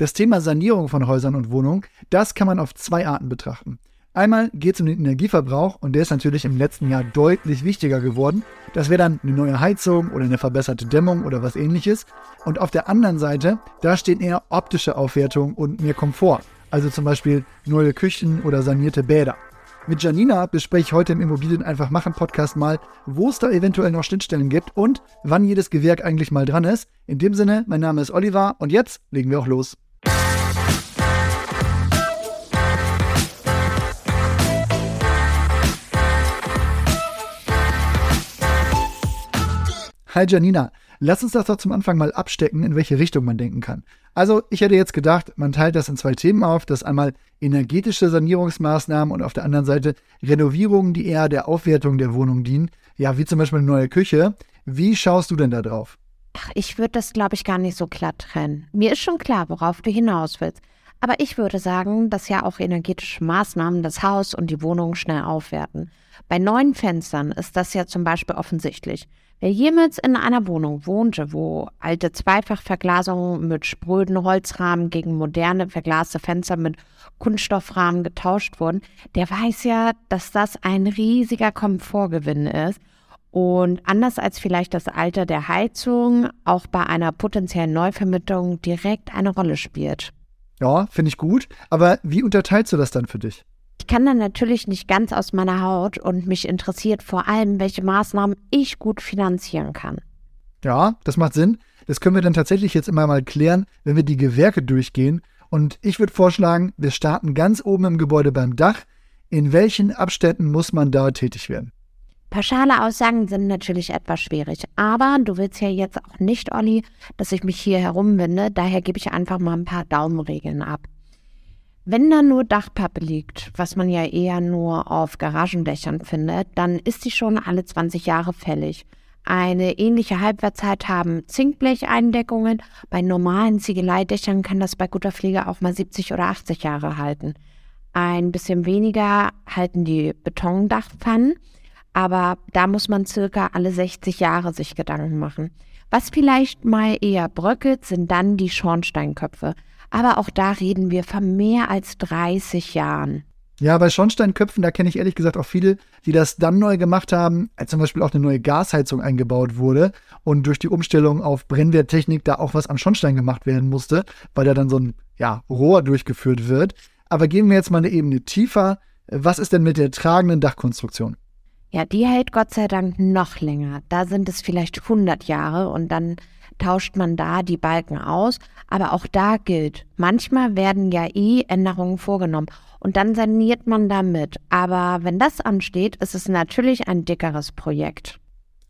Das Thema Sanierung von Häusern und Wohnungen, das kann man auf zwei Arten betrachten. Einmal geht es um den Energieverbrauch und der ist natürlich im letzten Jahr deutlich wichtiger geworden. Das wäre dann eine neue Heizung oder eine verbesserte Dämmung oder was ähnliches. Und auf der anderen Seite, da steht eher optische Aufwertung und mehr Komfort. Also zum Beispiel neue Küchen oder sanierte Bäder. Mit Janina bespreche ich heute im Immobilien einfach machen Podcast mal, wo es da eventuell noch Schnittstellen gibt und wann jedes Gewerk eigentlich mal dran ist. In dem Sinne, mein Name ist Oliver und jetzt legen wir auch los. Hi Janina, lass uns das doch zum Anfang mal abstecken, in welche Richtung man denken kann. Also, ich hätte jetzt gedacht, man teilt das in zwei Themen auf, das einmal energetische Sanierungsmaßnahmen und auf der anderen Seite Renovierungen, die eher der Aufwertung der Wohnung dienen. Ja, wie zum Beispiel eine neue Küche. Wie schaust du denn da drauf? Ach, ich würde das, glaube ich, gar nicht so klar trennen. Mir ist schon klar, worauf du hinaus willst. Aber ich würde sagen, dass ja auch energetische Maßnahmen das Haus und die Wohnung schnell aufwerten. Bei neuen Fenstern ist das ja zum Beispiel offensichtlich. Wer jemals in einer Wohnung wohnte, wo alte Zweifachverglasungen mit spröden Holzrahmen gegen moderne verglaste Fenster mit Kunststoffrahmen getauscht wurden, der weiß ja, dass das ein riesiger Komfortgewinn ist und anders als vielleicht das Alter der Heizung auch bei einer potenziellen Neuvermittlung direkt eine Rolle spielt. Ja, finde ich gut. Aber wie unterteilst du das dann für dich? Ich kann dann natürlich nicht ganz aus meiner Haut und mich interessiert vor allem, welche Maßnahmen ich gut finanzieren kann. Ja, das macht Sinn. Das können wir dann tatsächlich jetzt immer mal klären, wenn wir die Gewerke durchgehen. Und ich würde vorschlagen, wir starten ganz oben im Gebäude beim Dach. In welchen Abständen muss man da tätig werden? Pauschale Aussagen sind natürlich etwas schwierig, aber du willst ja jetzt auch nicht, Olli, dass ich mich hier herumwinde, daher gebe ich einfach mal ein paar Daumenregeln ab. Wenn da nur Dachpappe liegt, was man ja eher nur auf Garagendächern findet, dann ist sie schon alle 20 Jahre fällig. Eine ähnliche Halbwertszeit haben Zinkblecheindeckungen. Bei normalen Ziegeleidächern kann das bei guter Pflege auch mal 70 oder 80 Jahre halten. Ein bisschen weniger halten die Betondachpfannen, aber da muss man circa alle 60 Jahre sich Gedanken machen. Was vielleicht mal eher bröckelt, sind dann die Schornsteinköpfe. Aber auch da reden wir von mehr als 30 Jahren. Ja, bei Schornsteinköpfen, da kenne ich ehrlich gesagt auch viele, die das dann neu gemacht haben, als zum Beispiel auch eine neue Gasheizung eingebaut wurde und durch die Umstellung auf Brennwerttechnik da auch was an Schornstein gemacht werden musste, weil da dann so ein ja, Rohr durchgeführt wird. Aber gehen wir jetzt mal eine Ebene tiefer. Was ist denn mit der tragenden Dachkonstruktion? Ja, die hält Gott sei Dank noch länger. Da sind es vielleicht 100 Jahre und dann tauscht man da die Balken aus. Aber auch da gilt, manchmal werden ja eh Änderungen vorgenommen und dann saniert man damit. Aber wenn das ansteht, ist es natürlich ein dickeres Projekt.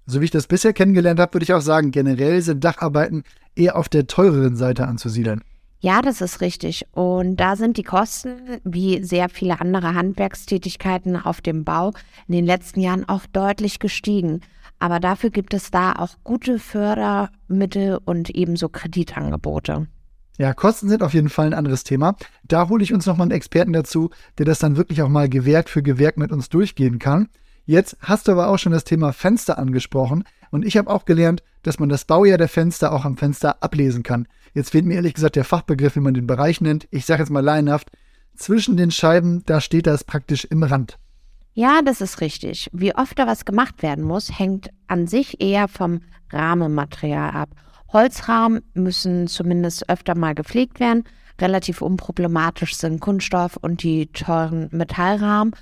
So wie ich das bisher kennengelernt habe, würde ich auch sagen, generell sind Dacharbeiten eher auf der teureren Seite anzusiedeln. Ja, das ist richtig. Und da sind die Kosten, wie sehr viele andere Handwerkstätigkeiten auf dem Bau, in den letzten Jahren auch deutlich gestiegen. Aber dafür gibt es da auch gute Fördermittel und ebenso Kreditangebote. Ja, Kosten sind auf jeden Fall ein anderes Thema. Da hole ich uns nochmal einen Experten dazu, der das dann wirklich auch mal Gewerk für Gewerk mit uns durchgehen kann. Jetzt hast du aber auch schon das Thema Fenster angesprochen und ich habe auch gelernt, dass man das Baujahr der Fenster auch am Fenster ablesen kann. Jetzt fehlt mir ehrlich gesagt der Fachbegriff, wie man den Bereich nennt. Ich sage jetzt mal laienhaft, zwischen den Scheiben, da steht das praktisch im Rand. Ja, das ist richtig. Wie oft da was gemacht werden muss, hängt an sich eher vom Rahmenmaterial ab. Holzrahmen müssen zumindest öfter mal gepflegt werden. Relativ unproblematisch sind Kunststoff und die teuren Metallrahmen.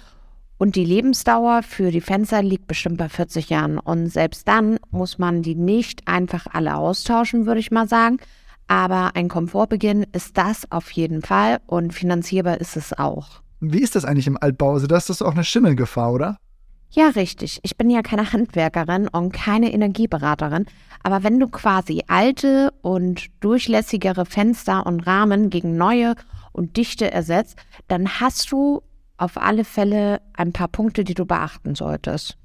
Und die Lebensdauer für die Fenster liegt bestimmt bei 40 Jahren. Und selbst dann muss man die nicht einfach alle austauschen, würde ich mal sagen. Aber ein Komfortbeginn ist das auf jeden Fall und finanzierbar ist es auch. Wie ist das eigentlich im Altbau? Also, da ist das auch eine Schimmelgefahr, oder? Ja, richtig. Ich bin ja keine Handwerkerin und keine Energieberaterin. Aber wenn du quasi alte und durchlässigere Fenster und Rahmen gegen neue und dichte ersetzt, dann hast du auf alle Fälle ein paar Punkte, die du beachten solltest.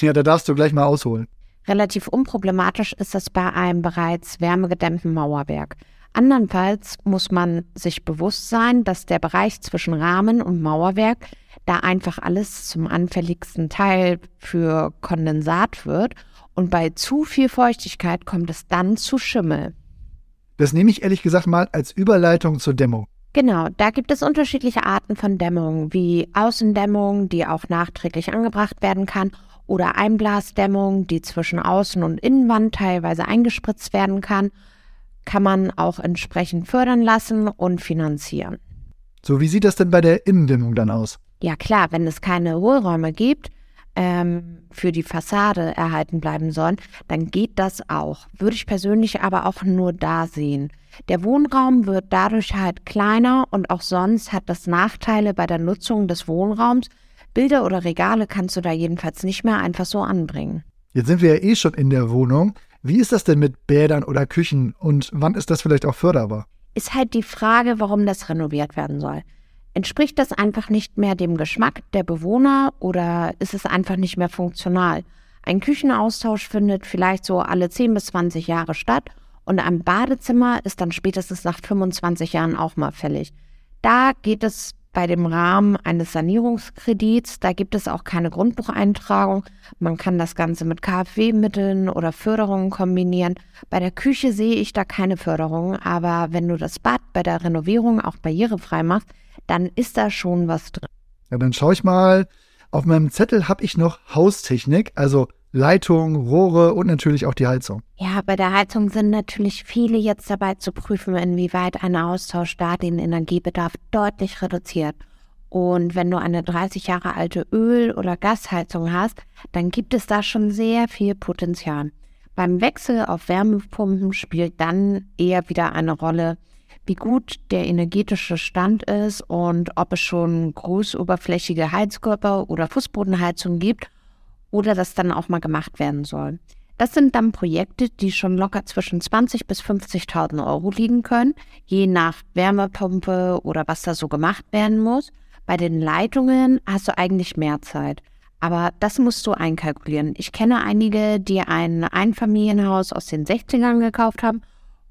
Ja, da darfst du gleich mal ausholen. Relativ unproblematisch ist das bei einem bereits wärmegedämmten Mauerwerk. Andernfalls muss man sich bewusst sein, dass der Bereich zwischen Rahmen und Mauerwerk da einfach alles zum anfälligsten Teil für Kondensat wird und bei zu viel Feuchtigkeit kommt es dann zu Schimmel. Das nehme ich ehrlich gesagt mal als Überleitung zur Dämmung. Genau, da gibt es unterschiedliche Arten von Dämmung, wie Außendämmung, die auch nachträglich angebracht werden kann, oder Einblasdämmung, die zwischen Außen- und Innenwand teilweise eingespritzt werden kann, kann man auch entsprechend fördern lassen und finanzieren. So, wie sieht das denn bei der Innendämmung dann aus? Ja klar, wenn es keine Hohlräume gibt, ähm, für die Fassade erhalten bleiben sollen, dann geht das auch. Würde ich persönlich aber auch nur da sehen. Der Wohnraum wird dadurch halt kleiner und auch sonst hat das Nachteile bei der Nutzung des Wohnraums. Bilder oder Regale kannst du da jedenfalls nicht mehr einfach so anbringen. Jetzt sind wir ja eh schon in der Wohnung. Wie ist das denn mit Bädern oder Küchen und wann ist das vielleicht auch förderbar? Ist halt die Frage, warum das renoviert werden soll. Entspricht das einfach nicht mehr dem Geschmack der Bewohner oder ist es einfach nicht mehr funktional? Ein Küchenaustausch findet vielleicht so alle 10 bis 20 Jahre statt und ein Badezimmer ist dann spätestens nach 25 Jahren auch mal fällig. Da geht es bei dem Rahmen eines Sanierungskredits, da gibt es auch keine Grundbucheintragung. Man kann das Ganze mit KfW-Mitteln oder Förderungen kombinieren. Bei der Küche sehe ich da keine Förderung, aber wenn du das Bad bei der Renovierung auch barrierefrei machst, dann ist da schon was drin. Ja, dann schaue ich mal. Auf meinem Zettel habe ich noch Haustechnik, also Leitung, Rohre und natürlich auch die Heizung. Ja, bei der Heizung sind natürlich viele jetzt dabei zu prüfen, inwieweit ein Austausch da den Energiebedarf deutlich reduziert. Und wenn du eine 30 Jahre alte Öl- oder Gasheizung hast, dann gibt es da schon sehr viel Potenzial. Beim Wechsel auf Wärmepumpen spielt dann eher wieder eine Rolle, wie gut der energetische Stand ist und ob es schon großoberflächige Heizkörper oder Fußbodenheizung gibt oder das dann auch mal gemacht werden soll. Das sind dann Projekte, die schon locker zwischen 20 bis 50.000 Euro liegen können, je nach Wärmepumpe oder was da so gemacht werden muss. Bei den Leitungen hast du eigentlich mehr Zeit. Aber das musst du einkalkulieren. Ich kenne einige, die ein Einfamilienhaus aus den 60ern gekauft haben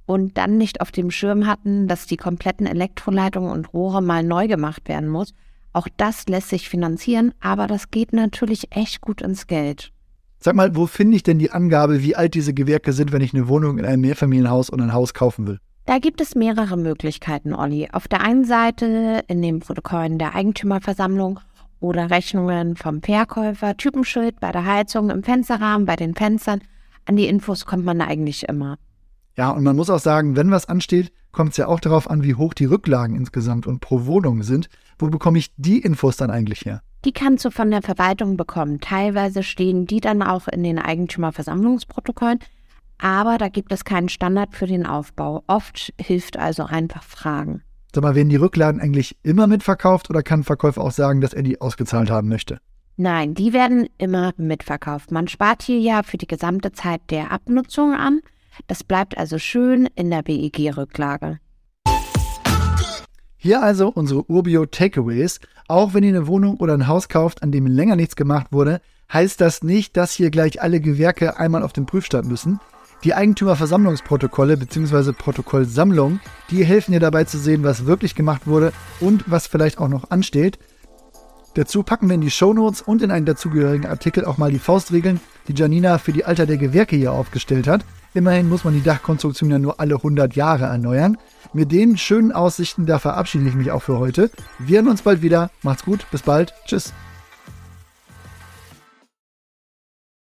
und dann nicht auf dem Schirm hatten, dass die kompletten Elektroleitungen und Rohre mal neu gemacht werden muss. Auch das lässt sich finanzieren, aber das geht natürlich echt gut ins Geld. Sag mal, wo finde ich denn die Angabe, wie alt diese Gewerke sind, wenn ich eine Wohnung in einem Mehrfamilienhaus oder ein Haus kaufen will? Da gibt es mehrere Möglichkeiten, Olli. Auf der einen Seite in den Protokollen der Eigentümerversammlung oder Rechnungen vom Verkäufer, Typenschild bei der Heizung, im Fensterrahmen, bei den Fenstern. An die Infos kommt man eigentlich immer. Ja, und man muss auch sagen, wenn was ansteht, kommt es ja auch darauf an, wie hoch die Rücklagen insgesamt und pro Wohnung sind. Wo bekomme ich die Infos dann eigentlich her? Die kannst du von der Verwaltung bekommen. Teilweise stehen die dann auch in den Eigentümerversammlungsprotokollen, aber da gibt es keinen Standard für den Aufbau. Oft hilft also einfach Fragen. Sag mal, werden die Rücklagen eigentlich immer mitverkauft oder kann ein Verkäufer auch sagen, dass er die ausgezahlt haben möchte? Nein, die werden immer mitverkauft. Man spart hier ja für die gesamte Zeit der Abnutzung an. Das bleibt also schön in der BEG-Rücklage. Hier also unsere Urbio Takeaways. Auch wenn ihr eine Wohnung oder ein Haus kauft, an dem länger nichts gemacht wurde, heißt das nicht, dass hier gleich alle Gewerke einmal auf den Prüfstand müssen. Die Eigentümerversammlungsprotokolle bzw. Protokollsammlung, die helfen dir dabei zu sehen, was wirklich gemacht wurde und was vielleicht auch noch ansteht. Dazu packen wir in die Shownotes und in einen dazugehörigen Artikel auch mal die Faustregeln, die Janina für die Alter der Gewerke hier aufgestellt hat. Immerhin muss man die Dachkonstruktion ja nur alle 100 Jahre erneuern. Mit den schönen Aussichten, da verabschiede ich mich auch für heute. Wir hören uns bald wieder. Macht's gut, bis bald. Tschüss.